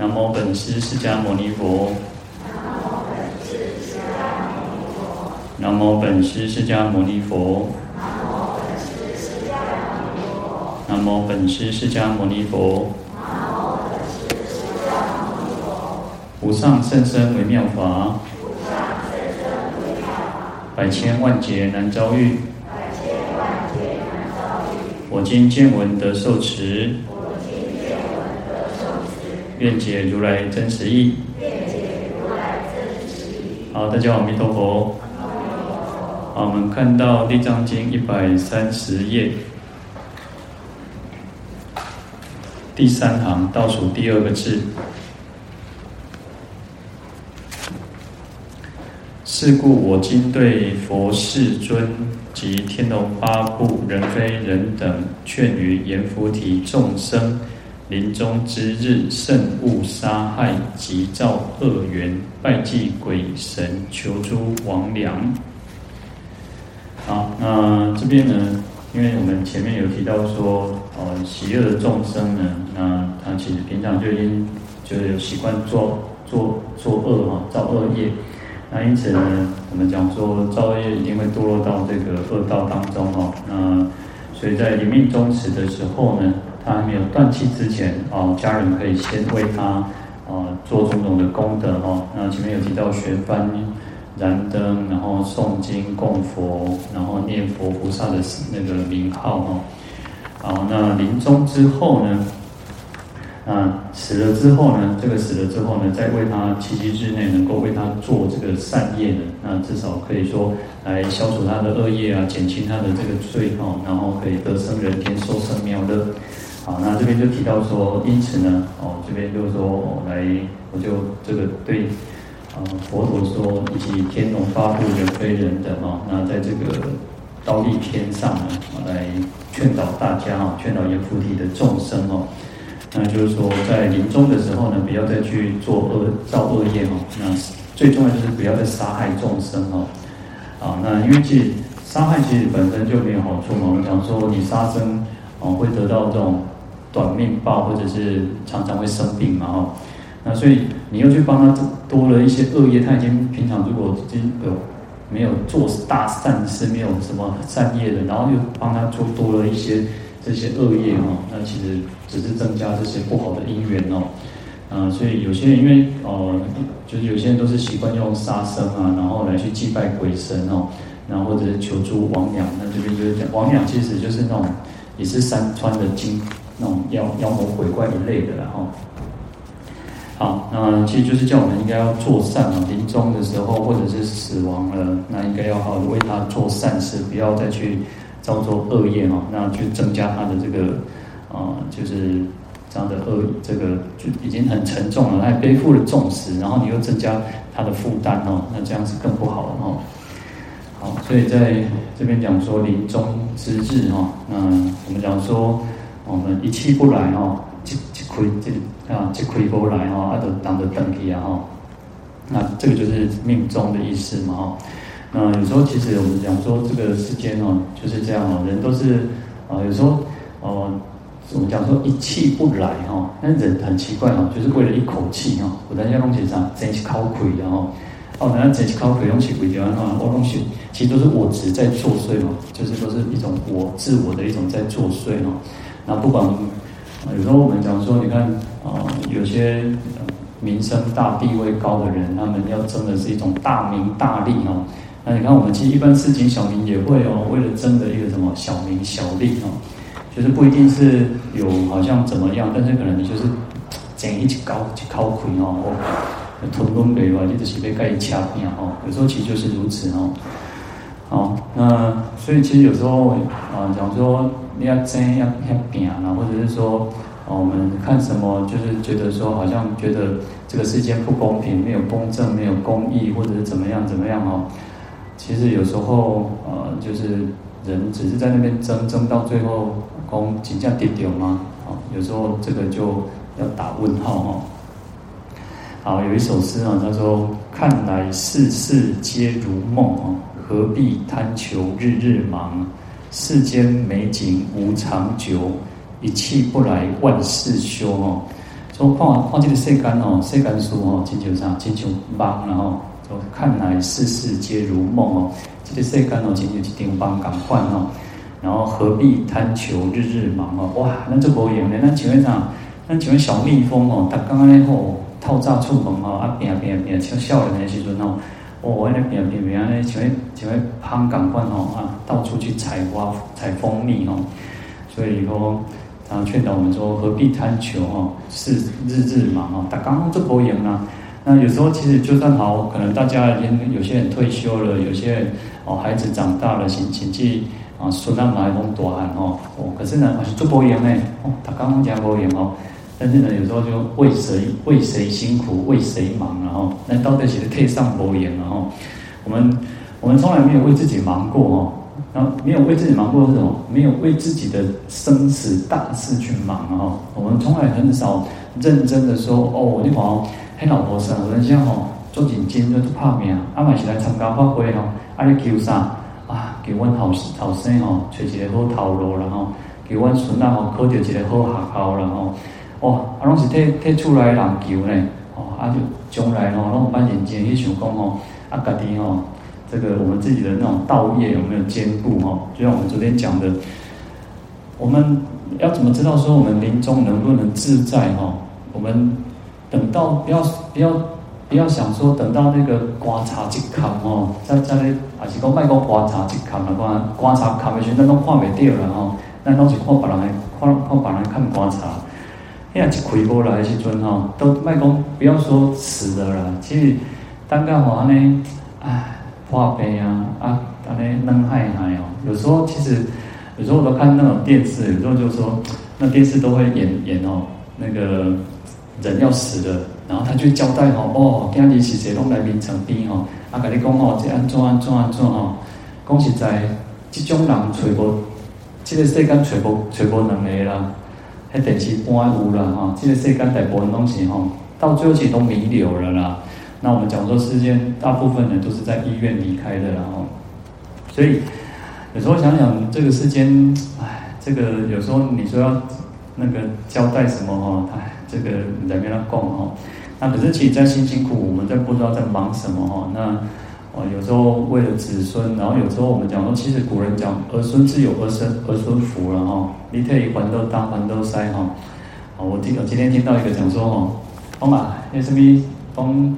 南无本师释迦牟尼佛。南无本师释迦牟尼佛。南无本师释迦牟尼佛。无上甚深微妙法。百千万劫难遭遇。我今见闻得受持。愿解如来真实义。好，大家好，阿弥陀佛。好，我们看到《地藏经》一百三十页，第三行倒数第二个字。是故我今对佛世尊及天龙八部、人非人等，劝于阎浮提众生。临终之日，慎勿杀害及造恶缘，拜祭鬼神，求诸魍魎。好，那这边呢？因为我们前面有提到说，呃，喜恶的众生呢，那他其实平常就已经就有习惯做做做恶哈，造恶业。那因此呢，我们讲说造恶业一定会堕落到这个恶道当中哈。那所以在临命终时的时候呢，他还没有断气之前，哦，家人可以先为他，啊，做种种的功德哦。那前面有提到悬幡、燃灯，然后诵经、供佛，然后念佛菩萨的那个名号哦。好，那临终之后呢？那死了之后呢？这个死了之后呢？再为他七七之内能够为他做这个善业呢？那至少可以说来消除他的恶业啊，减轻他的这个罪哦，然后可以得生人天，受生妙乐。好，那这边就提到说，因此呢，哦，这边就是说，我、来，我就这个对，呃，佛陀说，以及天龙八部、人非人等哦，那在这个忉利天上呢，来劝导大家哦，劝导阎浮提的众生哦，那就是说，在临终的时候呢，不要再去做恶造恶业哦，那最重要就是不要再杀害众生哦，啊，那因为其实杀害其实本身就没有好处嘛，我们讲说你杀生哦，会得到这种。短命报，或者是常常会生病嘛，哈，那所以你又去帮他多了一些恶业，他已经平常如果已经有没有做大善事，没有什么善业的，然后又帮他做多了一些这些恶业哦，那其实只是增加这些不好的因缘哦，啊，所以有些人因为哦、呃，就是有些人都是习惯用杀生啊，然后来去祭拜鬼神哦，然后或者是求诸魍魎，那这边就是讲魍魎其实就是那种也是山川的精。那种妖妖魔鬼怪一类的，然后，好，那其实就是叫我们应该要做善嘛。临终的时候，或者是死亡了，那应该要好好为他做善事，不要再去造作恶业哦。那去增加他的这个啊、呃，就是这样的恶，这个就已经很沉重了，他还背负了重石，然后你又增加他的负担哦，那这样是更不好了哦。好，所以在这边讲说临终之日哈，那我们讲说。我们一气不来哦，一一亏这啊，一亏不来哦，啊，就当着等起啊哈。那这个就是命中的意思嘛哈。那有时候其实我们讲说这个世间哦，就是这样哦，人都是啊，有时候哦，我们讲说一气不来哈，那人很奇怪哦，就是为了一口气哈，我在家东西上争取靠亏然后哦，人家争取靠亏东西为掉啊，我东西其实都是我执在作祟嘛，就是都是一种我自我的一种在作祟哈。那不管，有时候我们讲说，你看啊，有些名声大、地位高的人，他们要争的是一种大名大利哦。那你看，我们其实一般市井小民也会哦，为了争的一个什么小名小利哦，就是不一定是有好像怎么样，但是可能就是争一级高去靠亏哦，吞吞给吧，你就是被盖掐一样哦。有时候其实就是如此哦。好，那所以其实有时候啊，讲说。要争要要拼啊，或者是说，我们看什么，就是觉得说，好像觉得这个世界不公平，没有公正，没有公义，或者是怎么样怎么样哦。其实有时候，呃，就是人只是在那边争，争到最后，公金价跌掉吗？哦，有时候这个就要打问号哦。好，有一首诗啊，他说：“看来世事皆如梦哦，何必贪求日日忙。”世间美景无长久，一气不来万事休哦。说看看这个世间哦，世间书哦，亲像啥，真像梦，然后说看来世事皆如梦哦，这个世间哦，亲像一场梦共款哦，然后何必贪求日日忙哦，哇，那这无用的，那请问啥？那请问小蜜蜂哦，它刚刚那吼透早出门哦，啊变变变，像少年的时阵哦，哦，那变变变那像像香共款哦啊，到处去采花采蜂蜜哦，所以说。然后劝导我们说，何必贪求哦，是日日忙哦，他刚刚这波赢啊。那有时候其实就算好，可能大家已经有些人退休了，有些人哦孩子长大了，亲亲戚啊孙子买风大汉哦哦，可是呢还是这波赢呢哦，他刚刚讲波赢哦，但是呢有时候就为谁为谁辛苦为谁忙然后，那到底是可以上波赢然后，我们我们从来没有为自己忙过哦。然后没有为自己忙过是什么？没有为自己的生死大事去忙啊！我们从来很少认真的说哦，你看，嘿老婆生人家吼做紧筋就怕命，阿妈是来参加法会吼，阿你求啥啊？给阮后后生吼找一个好头路，然后给阮孙仔吼考到一个好学校，然后哦，啊拢是替替厝内人求呢，哦，啊就将来吼拢蛮认真去想讲吼，啊家己吼。这个我们自己的那种道业有没有兼顾哈？就像我们昨天讲的，我们要怎么知道说我们临终能不能自在哈？我们等到不要不要不要想说等到那个观察即看哦，在在那还是讲卖个观察即看的话，观察看的时候那都看不掉了哈，那都是看别人来看看别人看观察，现在一开播来时阵哈，都卖讲不要说死的了，其实单个话呢，唉。化悲啊啊，那那能害害哦。有时候其实，有时候我都看那种电视，有时候就说，那电视都会演演哦，那个人要死了，然后他就交代吼，哦，今日是谁拢来临床边哦，啊，跟你讲哦，这安怎安怎安怎哦，讲实在，这种人找无，这个世间找无找无两个啦，迄电视播有啦哈，这个世间大部分东西吼，到最后其实都弥留了啦。那我们讲说，世间大部分人都是在医院离开的，然后，所以有时候想想这个世间，哎，这个有时候你说要那个交代什么哈，哎，这个在跟他讲哈，那可是其实在辛辛苦苦，我们在不知道在忙什么哈，那哦有时候为了子孙，然后有时候我们讲说，其实古人讲儿孙自有儿孙儿孙福了哈，你可以还都当还都塞哈，哦，我听我今天听到一个讲说哦，妈妈那什么帮。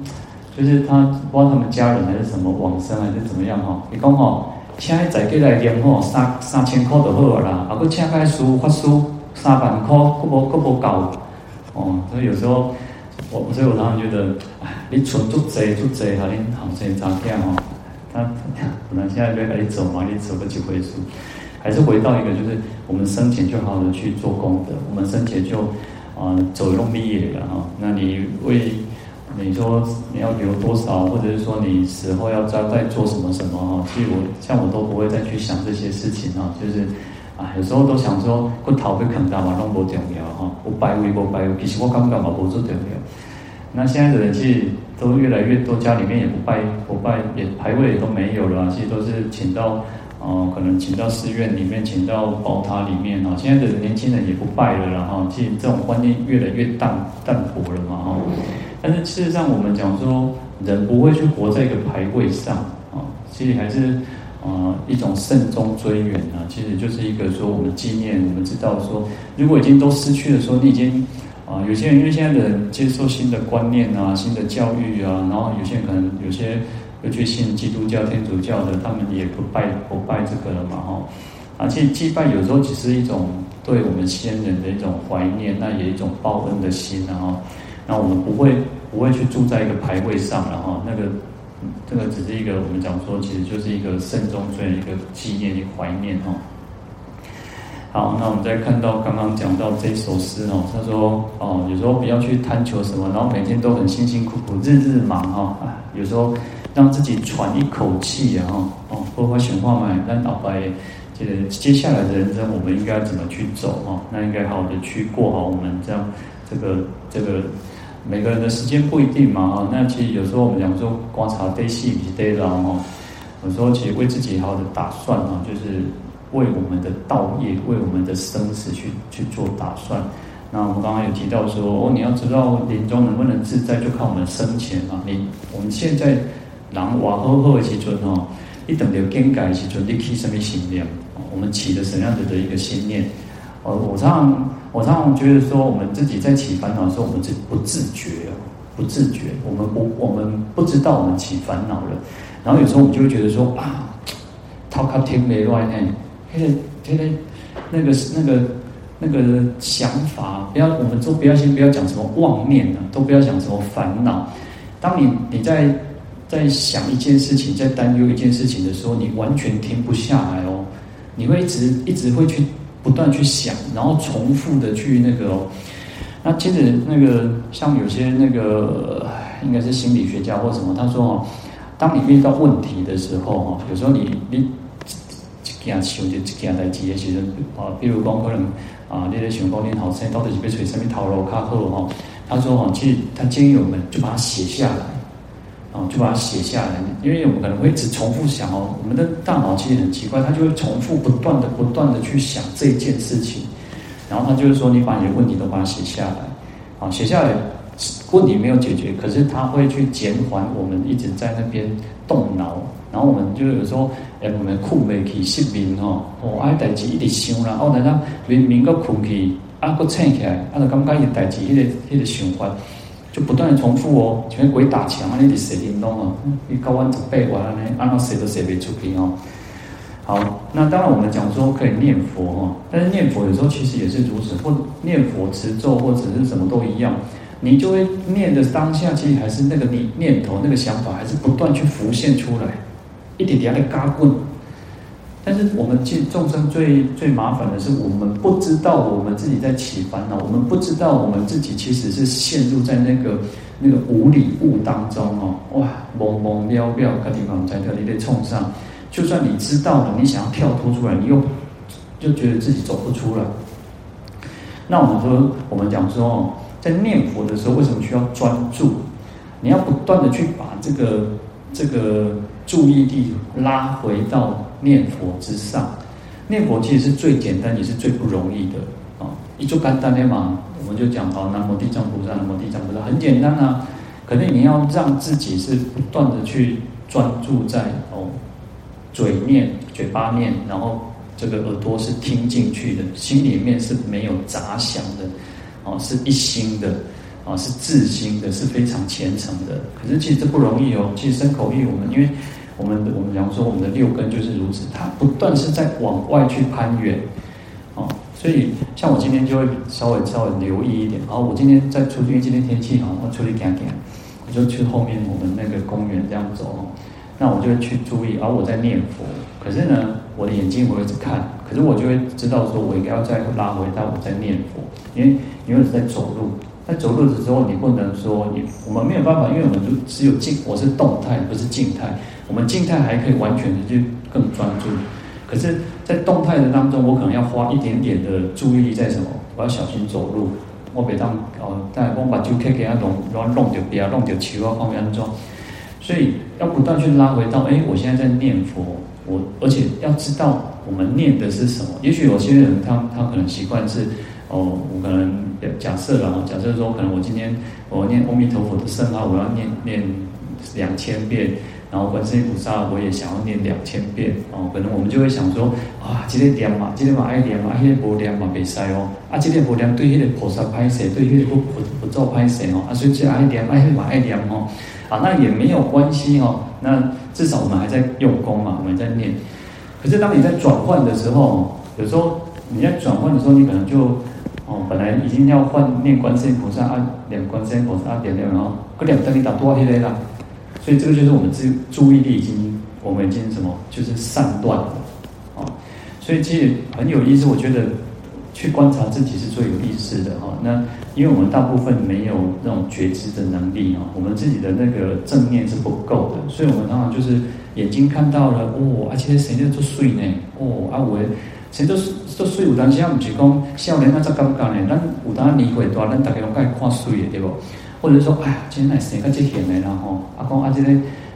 就是他不知道他们家人还是什么往生还是怎么样哈？你讲哦，请在再给来念吼，三三千块就好了啦。啊，个请开书发书三万块，够不够不够？哦，所以有时候我所以我常常觉得，你存足济足济，哈，你好生长这样哈。他可能现在在给你走嘛，你走不几回数，还是回到一个就是我们生前就好好的去做功德，我们生前就啊走一路毕业了哈。那你为你说你要留多少，或者是说你死后要交代做什么什么哈？其实我像我都不会再去想这些事情哈，就是啊，有时候都想说骨头会啃到嘛，拢不重要哈，不拜位不拜位，其实我感觉嘛不是重要。那现在的人其实都越来越多，家里面也不拜不拜，也牌位也都没有了，其实都是请到哦、可能请到寺院里面，请到宝塔里面哈。现在的年轻人也不拜了，然后其实这种观念越来越淡淡薄了嘛哈。但是事实上，我们讲说，人不会去活在一个牌位上啊，其实还是啊一种慎终追远啊，其实就是一个说我们纪念，我们知道说，如果已经都失去了，说你已经啊，有些人因为现在的接受新的观念啊，新的教育啊，然后有些人可能有些会去信基督教、天主教的，他们也不拜不拜这个了嘛，哈，啊，其实祭拜有时候只是一种对我们先人的一种怀念，那也一种报恩的心，然后。那我们不会不会去住在一个牌位上，然后那个这个只是一个我们讲说，其实就是一个慎终追远一个纪念、一个怀念哈。好，那我们再看到刚刚讲到这首诗哦，他说哦，有时候不要去贪求什么，然后每天都很辛辛苦苦、日日忙哈，有时候让自己喘一口气啊哈哦，包括显化嘛，但老白这个接下来的人生，我们应该怎么去走哈？那应该好好的去过好我们这样这个这个。每个人的时间不一定嘛哈，那其实有时候我们讲说观察对戏比对了哈，有时候其实为自己好好的打算哈，就是为我们的道业、为我们的生死去去做打算。那我们刚刚有提到说，哦，你要知道临终能不能自在，就看我们生前嘛。你我们现在人活好好的时阵哦，你等到更改的时阵，你起什么心念？我们起的什么样子的一个心念？呃，我常常我常常觉得说，我们自己在起烦恼的时候，我们自不自觉不自觉，我们不我们不知道我们起烦恼了。然后有时候我们就会觉得说啊，，talk up 天没乱哎，嘿，嘿，嘿，那个那个。那个想法，不要，我们都不要先不要讲什么妄念啊，都不要讲什么烦恼。当你你在在想一件事情，在担忧一件事情的时候，你完全停不下来哦。你会一直一直会去不断去想，然后重复的去那个哦。那接着那个像有些那个应该是心理学家或什么，他说哦，当你遇到问题的时候哦，有时候你你一件事就一件代志的时候啊，比如讲可能。啊，你在想讲念好声，到底是被吹什么头路卡好哈？他说哈，其实他建议我们就把它写下来，啊，就把它写下来，因为我们可能会一直重复想哦，我们的大脑其实很奇怪，它就会重复不断的、不断的去想这一件事情，然后他就是说，你把你的问题都把它写下来，啊，写下来，问题没有解决，可是他会去减缓我们一直在那边动脑。然后我们就有时候，诶，我们困未起失眠哦，哦，啊，代志一直想啦，哦，等下明明个困起，啊，个醒起来，啊，就感觉伊代志，迄个迄个想法，就不断的重复哦，像鬼打墙啊，你直写叮咚哦，你搞完一背完了呢，按照写都写不出去哦。好，那当然我们讲说可以念佛哦，但是念佛有时候其实也是如此，或念佛持咒或者是什么都一样，你就会念的当下，其实还是那个你念头那个想法，还是不断去浮现出来。一点点的嘎棍，但是我们其实众生最最麻烦的是，我们不知道我们自己在起烦恼，我们不知道我们自己其实是陷入在那个那个无理物当中哦，哇，懵懵渺渺，个地方在特地的冲上，就算你知道了，你想要跳脱出来，你又就觉得自己走不出来。那我们说，我们讲说哦，在念佛的时候，为什么需要专注？你要不断的去把这个这个。注意力拉回到念佛之上，念佛其实是最简单也是最不容易的啊！一做简单的嘛，我们就讲好南无地藏菩萨，南无地藏菩萨，很简单啊。可是你要让自己是不断的去专注在哦，嘴念、嘴巴念，然后这个耳朵是听进去的，心里面是没有杂想的，哦，是一心的。啊，是自心的，是非常虔诚的。可是其实这不容易哦。其实身口意，我们因为我们我们讲说，我们的六根就是如此，它不断是在往外去攀援。哦，所以像我今天就会稍微稍微留意一点。然后我今天在出去，因为今天天气好，我出去看看，我就去后面我们那个公园这样走。那我就会去注意，而我在念佛。可是呢，我的眼睛我一直看，可是我就会知道说，我应该要再拉回到我在念佛，因为因为我是在走路。在走路的时候，你不能说你，我们没有办法，因为我们就只有静，我是动态，不是静态。我们静态还可以完全的去更专注，可是，在动态的当中，我可能要花一点点的注意力在什么？我要小心走路，我别当哦，但我把就可以给他弄，然后弄掉，不要弄掉其他方面安装。所以要不断去拉回到，哎，我现在在念佛，我而且要知道我们念的是什么。也许有些人他他可能习惯是。哦，我可能假设了，假设说，可能我今天我念阿弥陀佛的圣号，我要念念两千遍，然后观世音菩萨我也想要念两千遍，哦，可能我们就会想说，啊，今天念嘛，今天嘛爱念嘛，那个不念嘛别塞哦，啊，今天不念对那个菩萨拍谢，对那个不不不做拍谢哦，啊，所以这爱念爱嘛爱念哦，啊，那也没有关系哦，那至少我们还在用功嘛，我们在念，可是当你在转换的时候，有时候你在转换的时候，你可能就。哦，本来已经要换念观世音菩萨啊，念观世音菩萨啊，点点然后，个两灯你打多少天啦？所以这个就是我们注注意力已经，我们已经什么，就是散乱了，哦，所以其实很有意思。我觉得去观察自己是最有意思的哈。那因为我们大部分没有那种觉知的能力啊，我们自己的那个正念是不够的，所以我们常常就是眼睛看到了哦，而且谁在做睡呢？哦，啊我。谁都是做水，有当时啊，唔是讲少年啊，才感觉呢。咱有当年岁大，咱大家拢爱看水诶，对不？或者说，哎呀，今天来生个这现的，然后啊讲啊，这个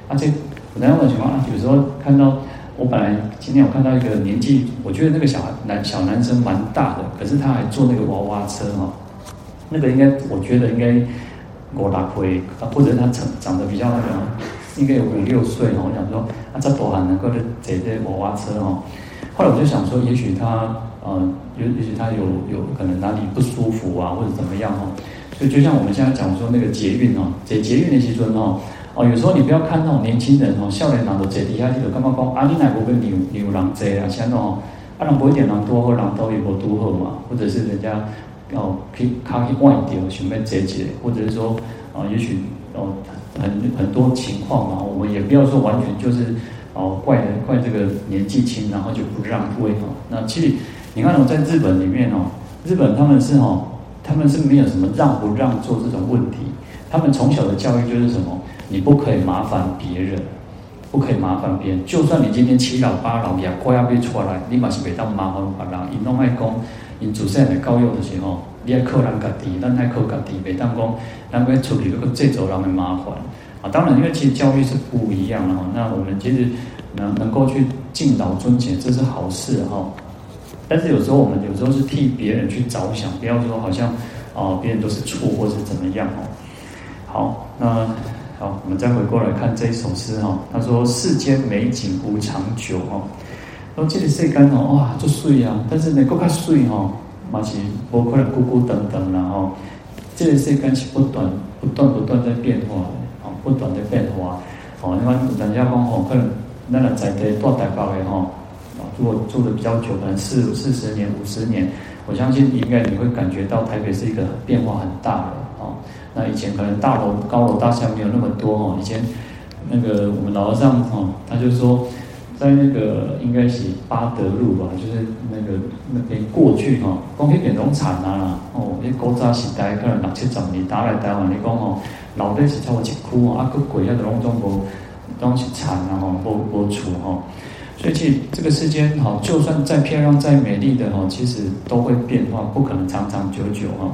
啊这，有当我情况啊，有时候看到我本来今天我看到一个年纪，我觉得那个小孩男小男生蛮大的，可是他还坐那个娃娃车哈，那个应该我觉得应该五六岁，或者他长长得比较那个，应该有五六岁哦。我想说啊，这多还能够坐这娃娃车哦。后来我就想说，也许他呃，也也许他有有可能哪里不舒服啊，或者怎么样哦。所以就像我们现在讲说那个捷运哦，捷捷运的时阵哦。哦，有时候你不要看那种年轻人哦，少年人都坐底下，你就感觉讲啊，你哪个跟牛牛郎坐啊？像那种啊，人不一点人多或，人多也无多好嘛。或者是人家哦，去卡去外地哦，想要坐一下，或者是说啊，也许哦，很很多情况嘛，我们也不要说完全就是哦，怪人怪这个年纪轻，然后就不让位哈。那其实你看我在日本里面哦，日本他们是哦，他们是没有什么让不让座这种问题，他们从小的教育就是什么？你不可以麻烦别人，不可以麻烦别人。就算你今天七老八老也快要被出来，你嘛是袂当麻烦别人。因拢爱讲，因祖先来教育的时候，你爱靠人家己，咱爱靠家己，袂当讲，咱要处理这个这种人的麻烦。啊，当然，因为其实教育是不一样的哈。那我们其实能能够去敬老尊贤，这是好事哈。但是有时候我们有时候是替别人去着想，不要说好像哦，别人都是错或是怎么样哦。好，那。好，我们再回过来看这一首诗哈。他说：“世间美景无长久哦。”然后这里世间哦，哇，就水啊！但是呢够看水哈，嘛是包括了孤孤单单然后，这个世间是不断、不断、不断在变化的哦，不断的变化。哦，因为人家讲哦，可能那个在地多台北的哈，如果住的比较久，可能四四十年、五十年，我相信应该你会感觉到台北是一个变化很大的哦。那以前可能大楼高楼大厦没有那么多哈，以前那个我们老和尚哈，他就说，在那个应该是八德路吧，就是那个那边过去哈，讲起变农产啊，哦，你古早时代可能六七十年打来台湾，你讲哦，老底是超过一区哦，啊，个鬼啊，拢总无拢是产啊，吼，无无厝吼，所以其实这个世间哈，就算再漂亮再美丽的哈，其实都会变化，不可能长长久久哈。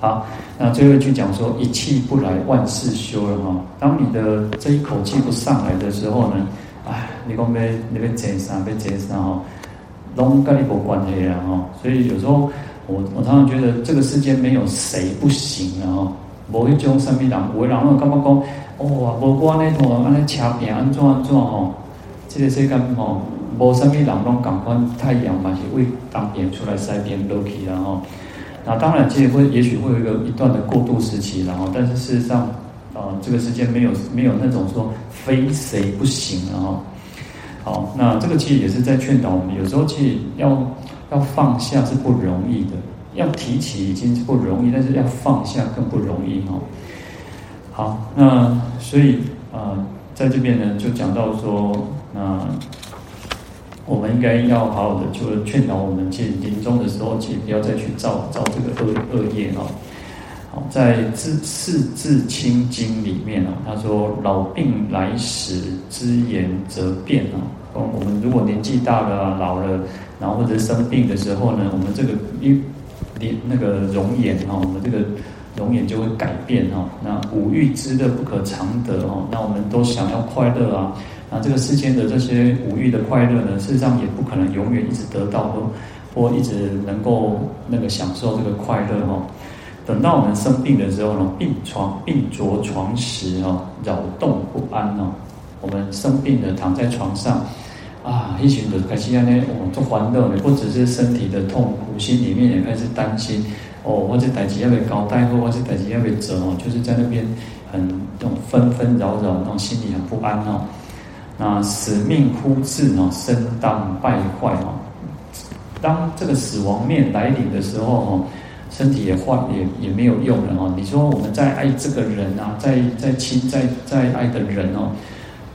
好，那最后一句讲说，一气不来，万事休了哈。当你的这一口气不上来的时候呢，哎，你讲要你要解散，要解散哈，拢跟你无关系了哈。所以有时候我我常常觉得这个世间没有谁不行啊哈。无一种什么人，有的人会感觉讲，哇，无关呢头，安尼车平安怎安怎吼。这个世间吼，无什么人拢感觉太阳嘛是为东边出来西边落去然后。那当然，其实会也许会有一个一段的过渡时期，然后，但是事实上，啊、呃，这个世间没有没有那种说非谁不行，然后，好，那这个其实也是在劝导我们，有时候其实要要放下是不容易的，要提起已经是不容易，但是要放下更不容易哈。好，那所以啊、呃，在这边呢，就讲到说，那。我们应该要好好的，就是劝导我们，其实临终的时候，其实不要再去造造这个恶恶业哈。好，在《四四字清经》里面啊，他说：“老病来时，知言则变啊。”我们如果年纪大了、老了，然后或者生病的时候呢，我们这个一脸那个容颜哈，我们这个容颜就会改变哈。那五欲之乐不可常得哈，那我们都想要快乐啊。那这个世间的这些五欲的快乐呢，事实上也不可能永远一直得到或或一直能够那个享受这个快乐哈。等到我们生病的时候呢，病床病着床时哦，扰动不安哦。我们生病的躺在床上啊，一群人开始呢，哦，做欢乐的，不只是身体的痛苦，心里面也开始担心哦，或者代志要被交代，或或者代志要被折哦，就是在那边很那种纷纷扰扰，那种心里很不安哦。那死命枯至哦，身当败坏哦。当这个死亡面来临的时候哦，身体也坏也也没有用了哦。你说我们在爱这个人啊，在在亲在在爱的人哦，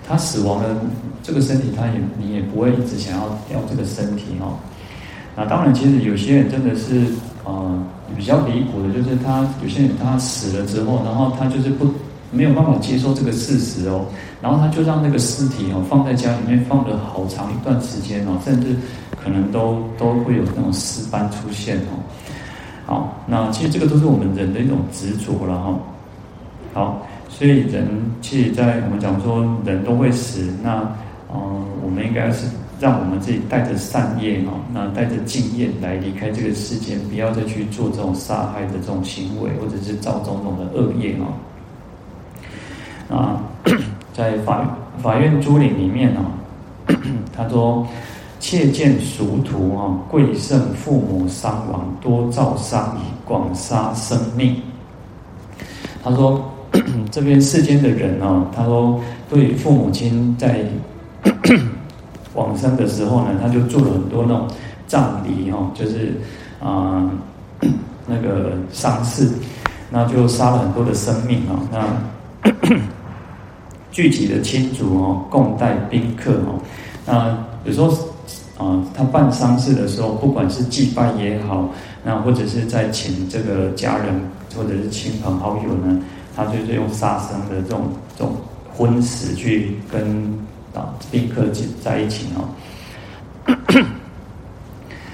他死亡了，这个身体他也你也不会一直想要要这个身体哦。那当然，其实有些人真的是呃比较离谱的，就是他有些人他死了之后，然后他就是不。没有办法接受这个事实哦，然后他就让那个尸体哦放在家里面放了好长一段时间哦，甚至可能都都会有那种尸斑出现哦。好，那其实这个都是我们人的一种执着了哈。好，所以人其实，在我们讲说人都会死，那嗯，我们应该是让我们自己带着善业哦，那带着敬业来离开这个世间，不要再去做这种杀害的这种行为，或者是造种种的恶业哦。啊，在法法院租赁里面哦，他说：切见俗徒啊，贵胜父母伤亡，多造杀业，广杀生命。他说。这边世间的人哦，他说对父母亲在 往生的时候呢，他就做了很多那种葬礼哦，就是啊、那个丧事，那就杀了很多的生命哦，那 聚集的亲族哦，共待宾客哦，那有时候啊，他办丧事的时候，不管是祭拜也好，那或者是在请这个家人或者是亲朋好友呢。他就是用杀生的这种这种荤食去跟啊宾客在一起哦。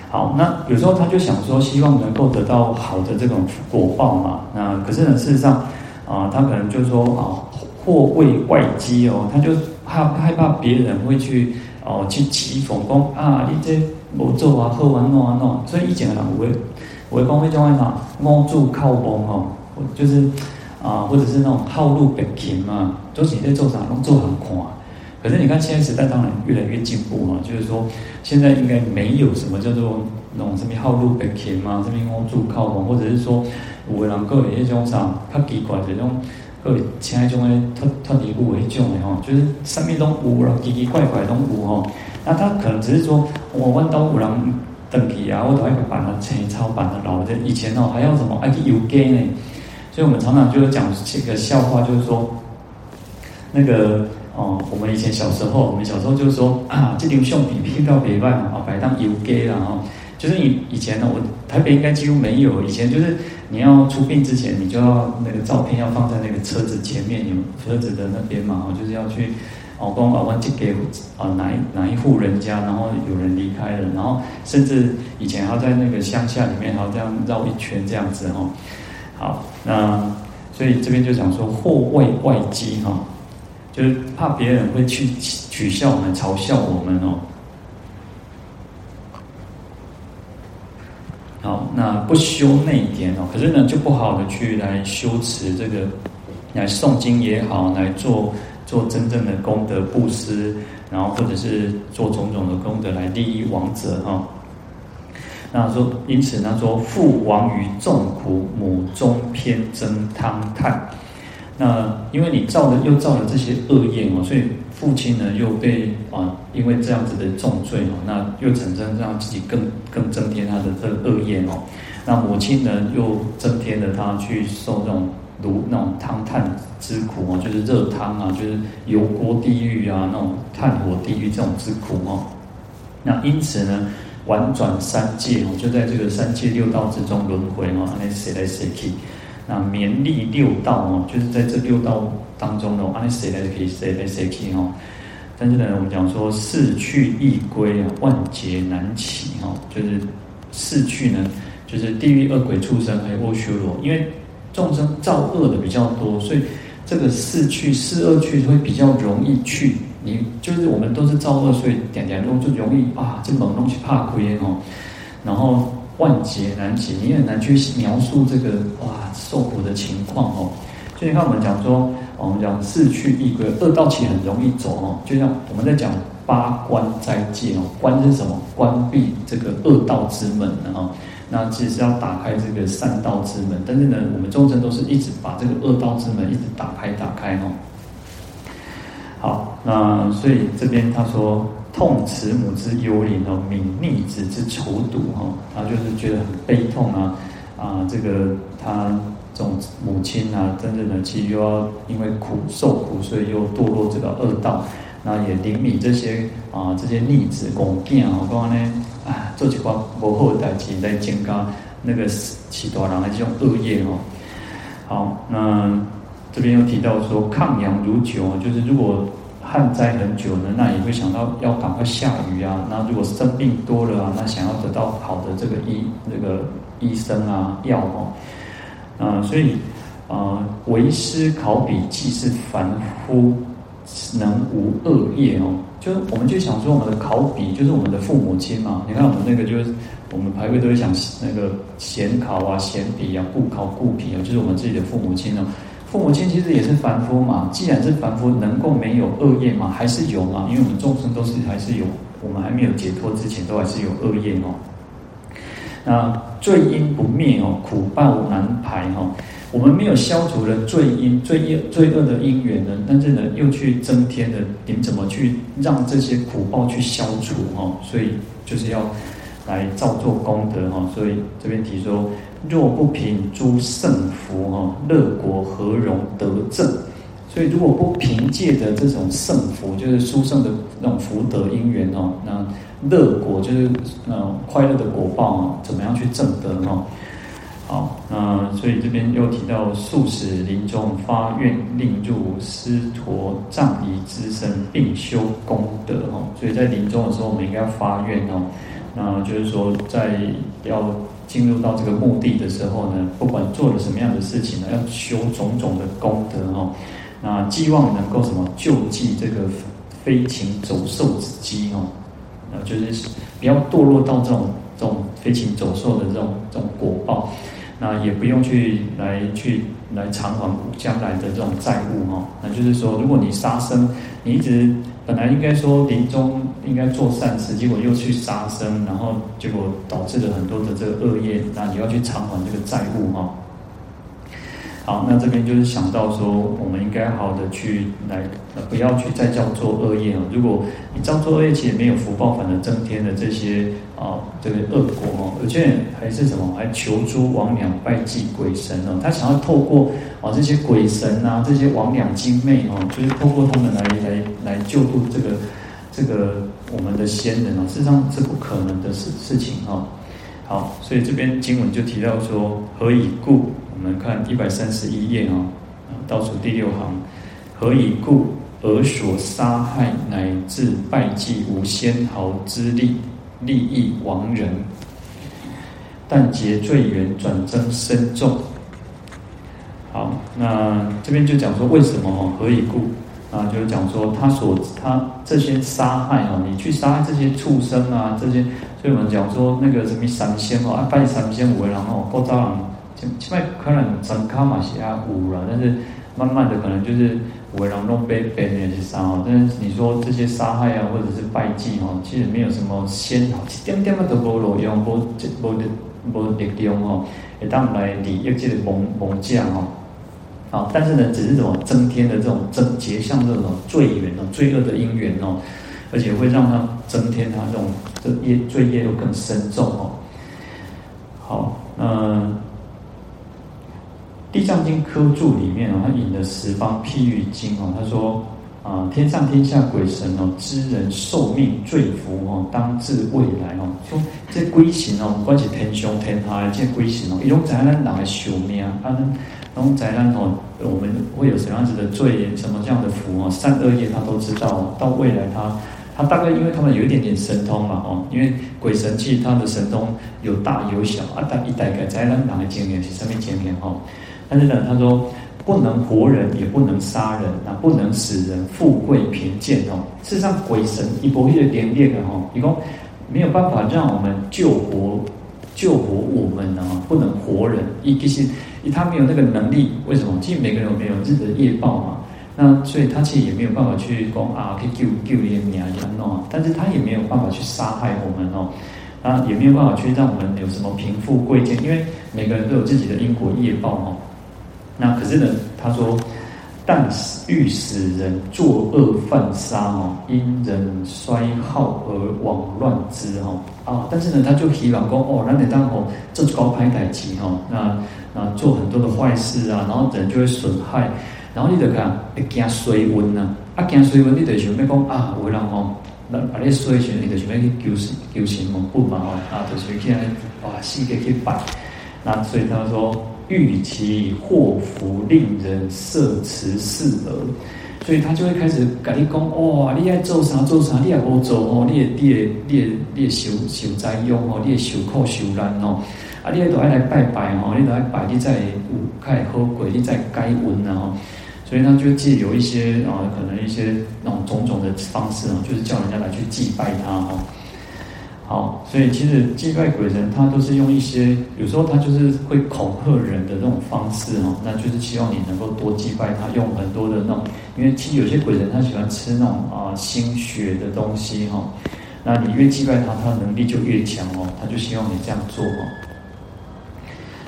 好，那有时候他就想说，希望能够得到好的这种果报嘛。那可是呢，事实上啊，他可能就说啊，祸为外机哦，他就怕害怕别人会去哦去讥讽说啊，你这无做啊，好玩弄啊弄。所以以前的人会会讲那种话嘛，摸住靠崩哦，就是。啊，或者是那种好路本田嘛，就是你在做啥，都做很快。可是你看现在时代当然越来越进步嘛，就是说现在应该没有什么叫做那种什么好路本田嘛，这边工作靠拢，或者是说有的人各有一种啥，较奇怪的这种，各请一种诶特特别物为一种的吼，就是上面都有人奇奇怪怪都有吼。那他可能只是说，我问到有人登记啊，我都会把它切超版的老的，以前哦还要什么爱去邮寄呢？所以我们常常就是讲这个笑话，就是说，那个哦，我们以前小时候，我们小时候就是说啊，这张相片拼到别外嘛，啊，摆当邮寄啦哈。就是以以前呢，我台北应该几乎没有。以前就是你要出殡之前，你就要那个照片要放在那个车子前面，有车子的那边嘛，就是要去哦，帮老万寄给啊哪一哪一户人家，然后有人离开了，然后甚至以前还要在那个乡下里面，还要这样绕一圈这样子哈。好，那所以这边就讲说，或为外机哈，就是怕别人会去取笑我们、嘲笑我们哦。好，那不修内典哦，可是呢，就不好的去来修持这个，来诵经也好，来做做真正的功德布施，然后或者是做种种的功德来利益王者哈。那说，因此呢说，父亡于众苦，母终偏争汤炭。那因为你造了又造了这些恶业哦，所以父亲呢又被啊，因为这样子的重罪哦，那又产生让自己更更增添他的这个恶业哦。那母亲呢又增添了他去受这种炉那种汤炭之苦哦，就是热汤啊，就是油锅地狱啊，那种炭火地狱这种之苦哦。那因此呢。婉转三界哦，就在这个三界六道之中轮回哦，那谁来谁去？那绵历六道哦，就是在这六道当中哦，安尼谁来谁去？谁来谁去哦？但是呢，我们讲说逝去易归啊，万劫难起哦，就是逝去呢，就是地狱恶鬼畜生还有阿修罗，因为众生造恶的比较多，所以这个逝去四恶趣会比较容易去。你就是我们都是造恶，所以点点弄就容易啊，这猛东西怕亏哦，然后万劫难解，你很难去描述这个哇受苦的情况哦。就你看我们讲说，我们讲逝去易归，恶道其实很容易走哦。就像我们在讲八关斋戒哦，关是什么？关闭这个恶道之门哦。那其实是要打开这个善道之门，但是呢，我们众生都是一直把这个恶道之门一直打开打开哦。好，那所以这边他说，痛慈母之幽灵哦，悯逆子之仇毒哈，他就是觉得很悲痛啊啊，这个他这种母亲啊，真正的其实又要因为苦受苦，所以又堕落这个恶道，那也怜悯这些啊这些逆子公囝啊，讲呢啊做几挂无好的代志来增加那个起大人的这种恶业哦。好，那。这边又提到说，抗阳如酒，就是如果旱灾很久呢，那也会想到要赶快下雨啊。那如果生病多了啊，那想要得到好的这个医这个医生啊药哦，啊，所以啊，为师考彼，既是凡夫，能无恶业哦。就我们就想说，我们的考比就是我们的父母亲嘛。你看我们那个就是我们排位都会想那个显考啊、显比啊、固考、固比啊，就是我们自己的父母亲哦。父母亲其实也是凡夫嘛，既然是凡夫，能够没有恶业嘛？还是有嘛？因为我们众生都是还是有，我们还没有解脱之前，都还是有恶业哦。那罪因不灭哦，苦报难排哦。我们没有消除了罪因、罪业、罪恶的因缘呢，但是呢，又去增添了，你怎么去让这些苦报去消除哦？所以就是要来造作功德哈。所以这边提说。若不凭诸胜福哈，乐国何容得正？所以如果不凭借着这种胜福，就是殊胜的那种福德因缘哦，那乐果就是呃快乐的果报哦，怎么样去证得哈？好，那所以这边又提到素食临终发愿，令入斯陀藏仪之身，并修功德哈。所以在临终的时候，我们应该要发愿哦，那就是说在要。进入到这个墓地的时候呢，不管做了什么样的事情呢，要修种种的功德哦。那希望能够什么救济这个飞禽走兽之机哦，那就是不要堕落到这种这种飞禽走兽的这种这种果报。那也不用去来去来偿还将来的这种债务哦。那就是说，如果你杀生，你一直。本来应该说临终应该做善事，结果又去杀生，然后结果导致了很多的这个恶业，那你要去偿还这个债务哈。好，那这边就是想到说，我们应该好的去来，不要去再叫做恶业哦。如果你造作恶业，其实没有福报，反而增添了这些啊这个恶果哦。而且还是什么，还求诸魍魎拜祭鬼神哦。他想要透过啊这些鬼神啊，这些魍魎精魅哦，就是透过他们来来来救助这个这个我们的先人哦。事实上是不可能的事事情哦。好，所以这边经文就提到说，何以故？我们看一百三十一页啊，倒数第六行，何以故？而所杀害乃至拜祭无丝毫之力，利益亡人，但结罪缘转增深重。好，那这边就讲说为什么哦？何以故？啊，就是讲说他所他这些杀害哦，你去杀这些畜生啊，这些，所以我们讲说那个什么三仙哦，啊拜三仙五位，然后过招人。起码可能整卡马西亚五了，但是慢慢的可能就是五位郎中被被那些杀哦。但是你说这些杀害啊，或者是拜祭哦，其实没有什么先好，一点点都无路用，无无的无力量哦，也当来利益这个蒙蒙将哦。好，但是呢，只是这种增添的这种增结像这种罪缘哦，罪恶的因缘哦，而且会让他增添他这种这业罪业又更深重哦。好，嗯。《地藏经》科注里面哦，他引的十方譬喻经哦，他说啊，天上天下鬼神哦，知人寿命罪福哦，当至未来哦，说这鬼神哦，不管是天上天下这鬼神哦，一种灾难人的寿命啊，那种灾难哦，我们会有什么样子的罪，什么这样的福哦，善恶业他都知道。到未来他他大概因为他们有一点点神通嘛哦，因为鬼神其实他的神通有大有小啊，但一代个灾难人的经验是上面经验哈。但是呢，他说不能活人，也不能杀人，啊，不能使人富贵贫贱哦。事实上，鬼神一波一的连练的哈，一共没有办法让我们救活救活我们呢，不能活人。一其实他没有那个能力，为什么？其实每个人没有自己的业报嘛，那所以他其实也没有办法去讲啊，去救救人命这样弄。但是他也没有办法去杀害我们哦。啊，也没有办法去让我们有什么贫富贵贱，因为每个人都有自己的因果业报哦。那可是呢，他说，但欲使人作恶犯杀哦，因人衰耗而枉乱之哦啊！但是呢，他就希望说哦，那你当哦，这是高拍台级哈，那那做很多的坏事啊，然后人就会损害，然后你就看会惊衰运呐，啊惊衰运，你就想要讲啊，有人吼，那把你衰时，你就想要去求神求神问卜嘛哦，啊就是去哇世界去拜，那所以他说。欲其祸福，令人摄持事儿，所以他就会开始跟你讲：哇，你爱做啥做啥，你也无做哦，你也你也你也你也受受灾殃哦，你也受苦受难哦，啊，你也都爱来拜拜哦，你都爱拜，你再有开好过，你才改运啊！所以他就借由一些啊，可能一些那种种种的方式啊，就是叫人家来去祭拜他哦。好，所以其实祭拜鬼神，他都是用一些，有时候他就是会恐吓人的这种方式哈，那就是希望你能够多祭拜他，用很多的那种，因为其实有些鬼神他喜欢吃那种啊心血的东西哈，那你越祭拜他，他能力就越强哦，他就希望你这样做哦。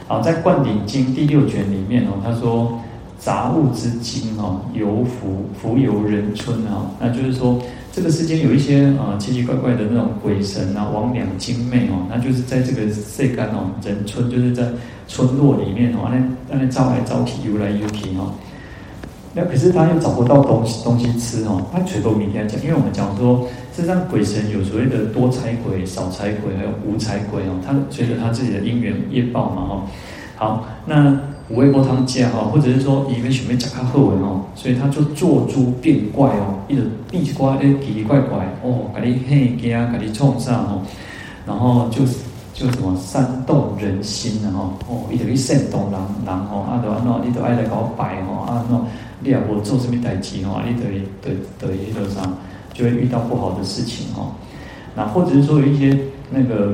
好，在《灌顶经》第六卷里面哦，他说杂物之精哦，游浮浮游人村啊，那就是说。这个世间有一些啊、奇奇怪怪的那种鬼神啊、魍魎精魅哦，那就是在这个世间哦，人村就是在村落里面哦，那那招来招去，游来游去哦。那可是他又找不到东西东西吃哦，他垂头明天讲，因为我们讲说，实际上鬼神有所谓的多财鬼、少财鬼，还有无财鬼哦，他随着他自己的因缘业报嘛哈。好，那。五味波汤加哈，或者是说以为准备讲他后文哦，所以他就做诸变怪哦，一直变怪诶，奇奇怪怪哦，给你嘿惊，给你冲上哦，然后就就什么煽动人心的哈哦，一直去煽动人人吼，啊，都安怎你都爱来搞拜吼，啊，喏，你也无做什么代志吼，你得得得一路上就会遇到不好的事情哈，那或者是说有一些那个。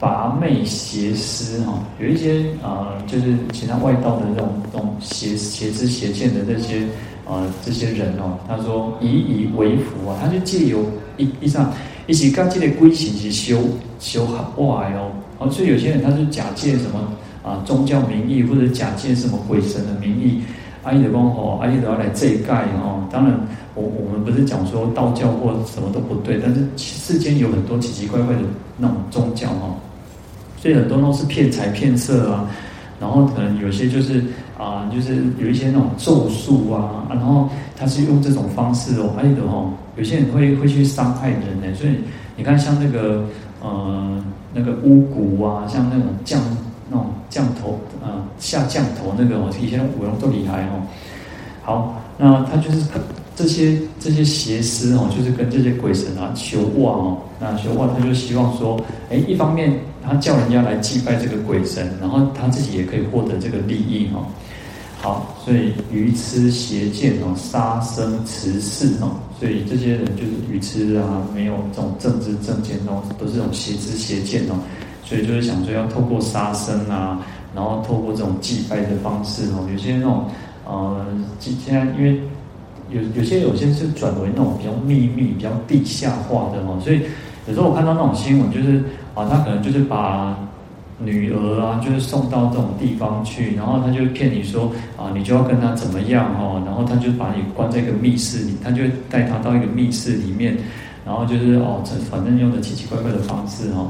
魑魅邪师哈，有一些啊、就是其他外道的这种这种邪邪知邪见的这些啊、这些人哦，他说以以为符啊，他就借由一一上一起跟这个规行去修修好哇哟，哦，所以有些人他是假借什么啊宗教名义，或者假借什么鬼神的名义，阿弥陀佛吼，阿弥陀要来这盖哦。当然，我我们不是讲说道教或什么都不对，但是世间有很多奇奇怪怪的那种宗教哈。所以很多都是骗财骗色啊，然后可能有些就是啊、就是有一些那种咒术啊，然后他是用这种方式哦，还有的哦，有些人会会去伤害人呢。所以你看，像那个呃那个巫蛊啊，像那种降那种降头啊、下降头那个哦，以前武龙都厉害哦。好，那他就是这些这些邪师哦，就是跟这些鬼神啊求卦哦，那求卦他就希望说，哎，一方面。他叫人家来祭拜这个鬼神，然后他自己也可以获得这个利益哈。好，所以愚痴邪见哦，杀生持事哦，所以这些人就是愚痴啊，没有这种正知正见哦，都是这种邪知邪见哦，所以就是想说要透过杀生啊，然后透过这种祭拜的方式哦，有些那种呃，今天因为有有些有些是转为那种比较秘密、比较地下化的哦，所以有时候我看到那种新闻就是。啊，他可能就是把女儿啊，就是送到这种地方去，然后他就骗你说啊，你就要跟他怎么样哦，然后他就把你关在一个密室里，他就带他到一个密室里面，然后就是哦，这反正用的奇奇怪怪的方式哈。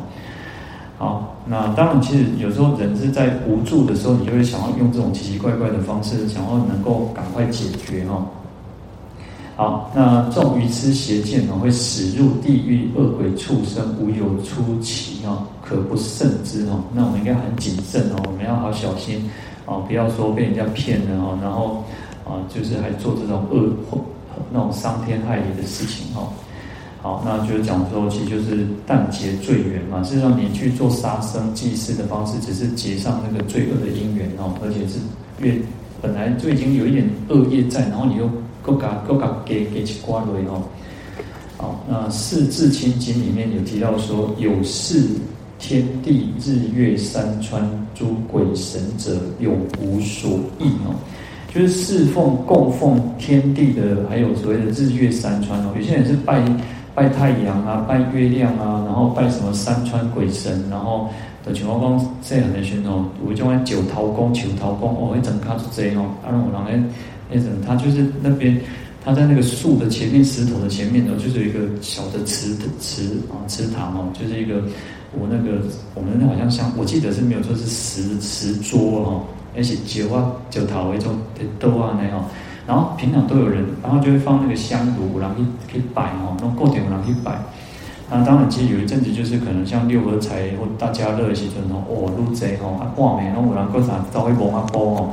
好，那当然，其实有时候人是在无助的时候，你就会想要用这种奇奇怪怪的方式，想要能够赶快解决哈。好，那这种愚痴邪见呢，会使入地狱恶鬼畜生，无有出期啊，可不慎之哦。那我们应该很谨慎哦，我们要好小心哦，不要说被人家骗了哦，然后啊，就是还做这种恶或那种伤天害理的事情哦。好，那就讲说，其实就是但结罪缘嘛，是让你去做杀生祭祀的方式，只是结上那个罪恶的因缘哦，而且是越本来就已经有一点恶业在，然后你又。各家各家给给去挂雷哦，好，那《四字清经》里面有提到说，有事天地日月山川诸鬼神者，永无所异哦。就是侍奉供奉天地的，还有所谓的日月山川哦。有些人是拜拜太阳啊，拜月亮啊，然后拜什么山川鬼神，然后的情况讲这样的时候，有种九桃宫、九桃宫哦，会整卡出这哦，啊，让我人那种他就是那边，他在那个树的前面，石头的前面呢，就是有一个小的池的池啊池塘哦，就是一个我那个我们那好像像我记得是没有说是石石桌哈，而且酒啊酒桃为种豆啊那样，然后平常都有人，然后就会放那个香炉，然后可以摆哦，弄过点然后可以摆。那当然，其实有一阵子就是可能像六合彩或大家乐的时阵哦，哦，入贼哦，啊挂名，然后有人过啥早会摸啊波哦，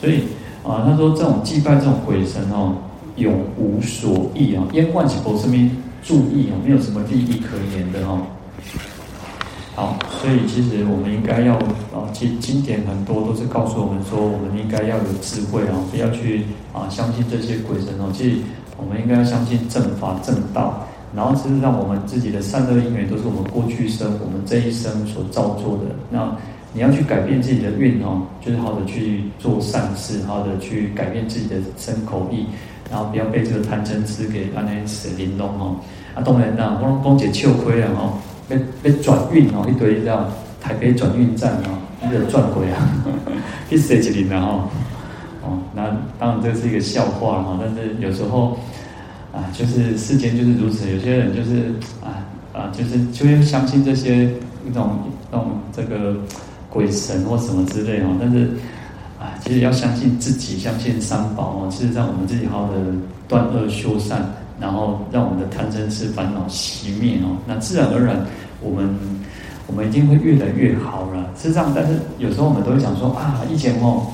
所以。啊，他说这种祭拜这种鬼神哦，永无所益啊，烟冠起佛身边注意啊，没有什么利益可言的哈。好，所以其实我们应该要啊，经经典很多都是告诉我们说，我们应该要有智慧啊，不要去啊相信这些鬼神哦。其实我们应该要相信正法正道，然后是让我们自己的善恶因缘都是我们过去生、我们这一生所造作的。那你要去改变自己的运哦，就是好的去做善事，好的去改变自己的身口意，然后不要被这个贪嗔痴给安那死淋弄哦。啊，当然啦，我讲解笑亏了哦。被被转运哦，一堆这样台北转运站哦，那个转轨啊，去设计里面哦，哦，那当然这是一个笑话哈，但是有时候啊，就是世间就是如此，有些人就是啊啊，就是就会相信这些一种一种这个鬼神或什么之类哦，但是啊，其实要相信自己，相信三宝哦，事实上我们自己好好的断恶修善。然后让我们的贪嗔痴烦恼熄灭哦，那自然而然，我们我们一定会越来越好了。是这样，但是有时候我们都会想说啊，以前哦，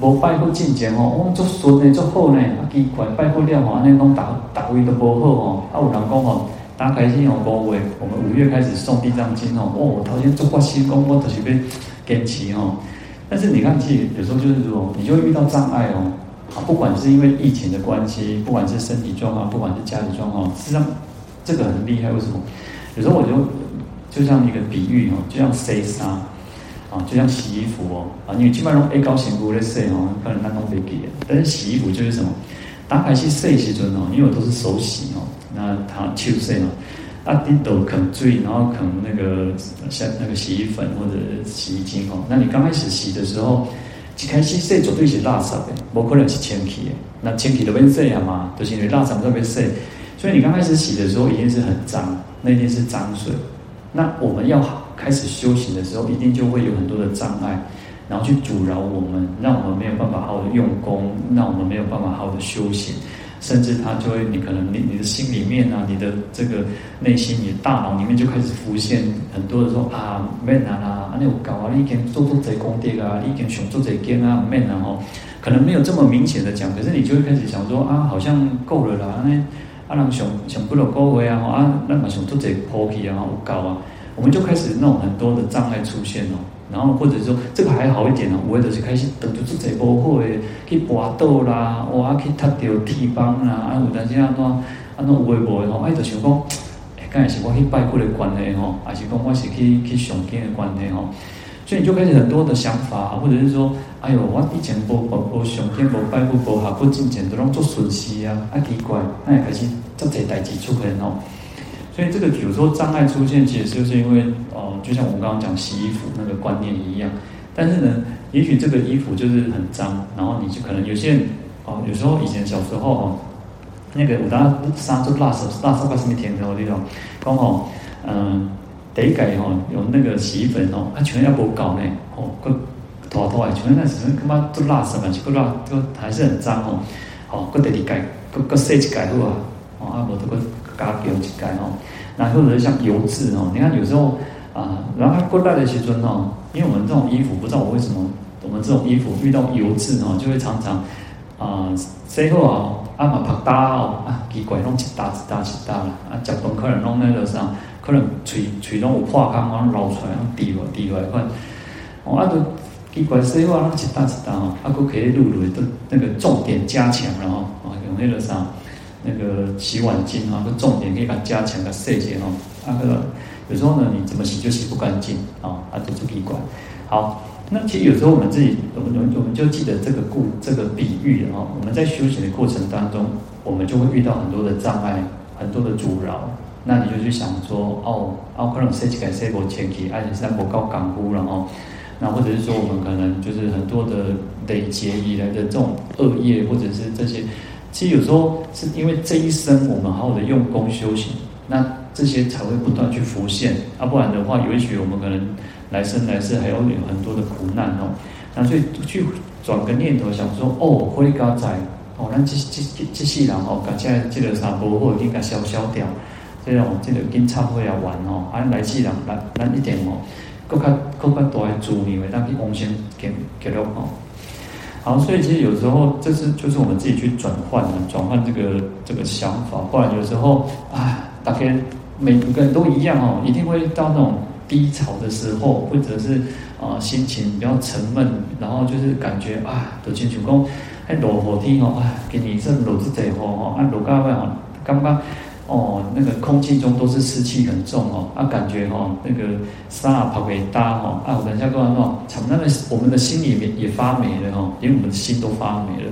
我拜过进前哦，我们做顺呢，做好呢，啊奇怪，拜过了哦，那种大大位都不好哦。啊，有人讲哦，打开心哦，五月，我们五月开始送地藏经哦，哦，头先做过新功，我就是被坚持哦。但是你看，其实有时候就是说，你就会遇到障碍哦。不管是因为疫情的关系，不管是身体状况，不管是家里状况，实际上这个很厉害。为什么？有时候我就就像一个比喻哦，就像洗沙啊，就像洗衣服哦啊，因为基本上 A 高型不会洗哦，可能那种被给。但是洗衣服就是什么？打开去洗时阵哦，因为我都是手洗哦，那他手洗哦，啊，你都肯水，然后肯那个像那个洗衣粉或者洗衣精哦，那你刚开始洗的时候。一开始洗绝对是垃圾的，不可能是清气的。那清气都变这样嘛，就是因为垃圾特别洗。所以你刚开始洗的时候，一定是很脏，那一定是脏水。那我们要开始修行的时候，一定就会有很多的障碍，然后去阻挠我们，让我们没有办法好好的用功，让我们没有办法好好的修行。甚至他就会，你可能你你的心里面啊，你的这个内心，你的大脑里面就开始浮现很多的说啊，免啊啦，啊你有搞啊，你已经做做这功德啊，你已经想做这经啊，免啊吼，可能没有这么明显的讲，可是你就会开始想说啊，好像够了啦，那啊人想想不了够位啊，啊那嘛想做这破皮啊，有搞啊，我们就开始弄很多的障碍出现哦。然后或者说这个还好一点哦，我就是开始等就是这波货诶，去拔豆啦，哇，去踢掉铁棒啦，啊，有阵时啊，那啊那有诶无诶吼，哎，就想讲，哎，刚才是我去拜过的关系吼，还是讲我是去去上经的关系吼，所以你就开始很多的想法，或者是说，哎呦，我以前无无无上经无拜过无下过进前都拢做损失啊，啊奇怪，那也开始做这代志出现吼。所以这个有时候障碍出现，其实就是因为哦、就像我们刚刚讲洗衣服那个观念一样。但是呢，也许这个衣服就是很脏，然后你就可能有些人哦，有时候以前小时候哦，那个有当杀做垃圾，垃圾把什么填的那种，刚好嗯，得改哦，用那个洗衣粉哦，啊，全要不搞呢，哦，个拖拖诶，全那时候干嘛做垃圾嘛，就个垃都还是很脏哦，好，个得你改，个个设计改好啊，哦，啊，我这个。加油去改哦，然后或者像油渍哦，你看有时候啊，然后过来的时阵哦，因为我们这种衣服，不知道我为什么，我们这种衣服遇到油渍哦，就会常常啊，洗好啊，啊嘛拍打哦，啊奇怪，拢一打一打一打啦，啊，食饭可能拢那个啥，可能嘴嘴拢有破坑，啊流出来，啊滴落滴落来款，哦啊都奇怪，洗好啊，一打一打哦，啊佫可以录录的那个重点加强了哦，啊用那个啥。那个洗碗巾啊，个重点可以把它加强个细节哦。那个有时候呢，你怎么洗就洗不干净啊，啊，都是奇怪。好，那其实有时候我们自己，我们我们我们就记得这个故这个比喻啊。我们在修行的过程当中，我们就会遇到很多的障碍，很多的阻挠。那你就去想说，哦，哦，可能设计改设过前期，而且三国高港呼了哦。那或者是说，我们可能就是很多的累劫以来的这种恶业，或者是这些。其实有时候是因为这一生我们好好的用功修行，那这些才会不断去浮现，啊，不然的话，也许我们可能来生来世还要有很多的苦难哦。那所以去转个念头，想说哦，会高在哦，那这这这这些人哦，现在这个啥不好，应该消消掉，这种这个跟忏悔要完哦，啊，来世人来来一点哦，更加更加多的助力，让去往生给给了哦。好，所以其实有时候这是就是我们自己去转换的，转换这个这个想法。不然有时候啊，大概每个人都一样哦，一定会到那种低潮的时候，或者是啊、心情比较沉闷，然后就是感觉啊，都亲像讲，哎，落雨天哦，啊，今年这落这么多哦，啊，落到尾哦，刚刚哦，那个空气中都是湿气很重哦，啊，感觉哈、哦，那个沙跑给搭哈，啊，我等一下跟他说，从那个我们的心里面也发霉了哈，连我们的心都发霉了，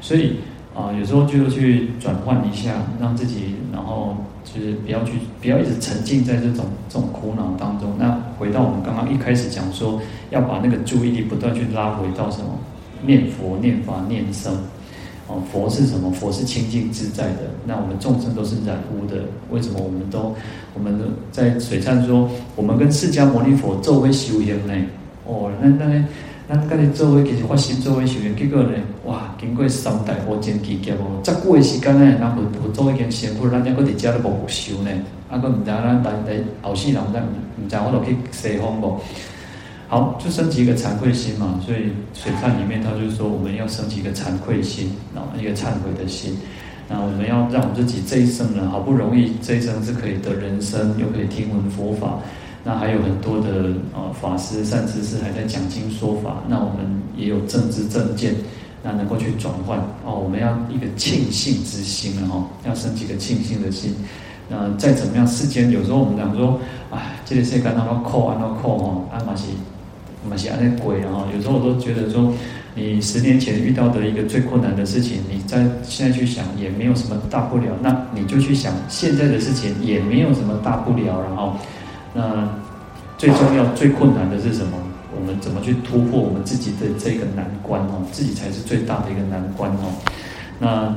所以。啊，有时候就去转换一下，让自己，然后就是不要去，不要一直沉浸在这种这种苦恼当中。那回到我们刚刚一开始讲说，要把那个注意力不断去拉回到什么？念佛、念法、念僧。哦，佛是什么？佛是清净自在的。那我们众生都是染污的。为什么我们都，我们在水忏说，我们跟释迦牟尼佛做为修行呢？哦，那那。咱家己做伙其实发心做伙修行，结果呢，哇，经过三代佛真奇劫哦，再过一时间呢，咱无无做一件善事，咱还搁伫遮咧无修呢，啊，搁毋知咱来来后世人咱毋知我落去西方无？好，就升起一个惭愧心嘛，所以水忏里面他就说，我们要升起一个惭愧心，然后一个忏悔的心，那我们要让我们自己这一生呢，好不容易这一生是可以得人生，又可以听闻佛法。那还有很多的呃法师善知识还在讲经说法，那我们也有正知正见，那能够去转换哦。我们要一个庆幸之心啊，哈，要升起个庆幸的心。那再怎么样，世间有时候我们讲说，哎，这个世界安怎苦，安怎苦哈，啊嘛是嘛是安尼过啊。有时候我都觉得说，你十年前遇到的一个最困难的事情，你在现在去想也没有什么大不了，那你就去想现在的事情也没有什么大不了，然后。那最重要、最困难的是什么？我们怎么去突破我们自己的这个难关哦？自己才是最大的一个难关哦。那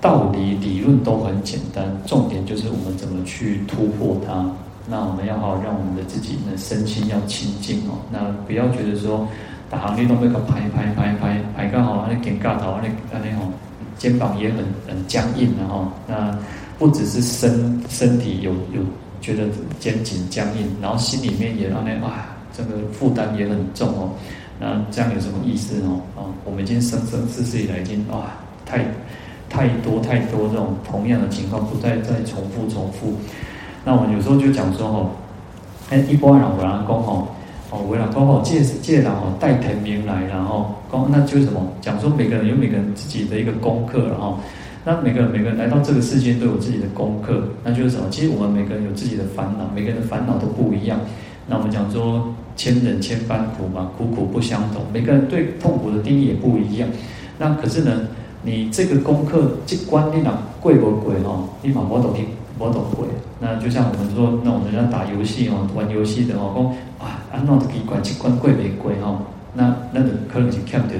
道理理论都很简单，重点就是我们怎么去突破它。那我们要好好让我们的自己的身心要清净哦。那不要觉得说打行运动被个拍拍拍拍拍刚好，那肩胛头那那那种肩膀也很很僵硬然后，那不只是身身体有有。觉得肩颈僵硬，然后心里面也让那哇，这个负担也很重哦。那这样有什么意思哦？啊，我们已经生生世世以来已经哇，太太多太多这种同样的情况，不再再重复重复。那我们有时候就讲说哦，哎，一般人有人讲哦，哦，有人讲哦，借借人哦带天命来，然后讲那就是什么？讲说每个人有每个人自己的一个功课，然后。那每个人每个人来到这个世界都有自己的功课，那就是什么？其实我们每个人有自己的烦恼，每个人的烦恼都不一样。那我们讲说千人千般苦嘛，苦苦不相同，每个人对痛苦的定义也不一样。那可是呢，你这个功课这关你呐贵不贵哦？你把我懂听，我懂贵。那就像我们说，那我们人家打游戏哦，玩游戏的哦，讲啊，安怎这关这关贵没贵哈？那那个可能是看的。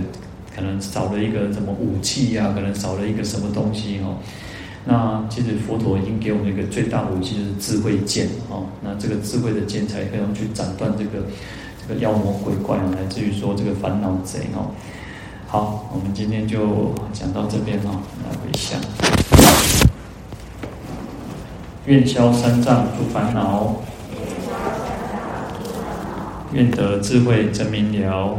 可能少了一个什么武器呀、可能少了一个什么东西哦？那其实佛陀已经给我们一个最大武器，就是智慧剑哦。那这个智慧的剑才可以去斩断这个这个妖魔鬼怪，来自于说这个烦恼贼哦。好，我们今天就讲到这边哦。来回向，愿消三障诸烦恼，愿得智慧真明了。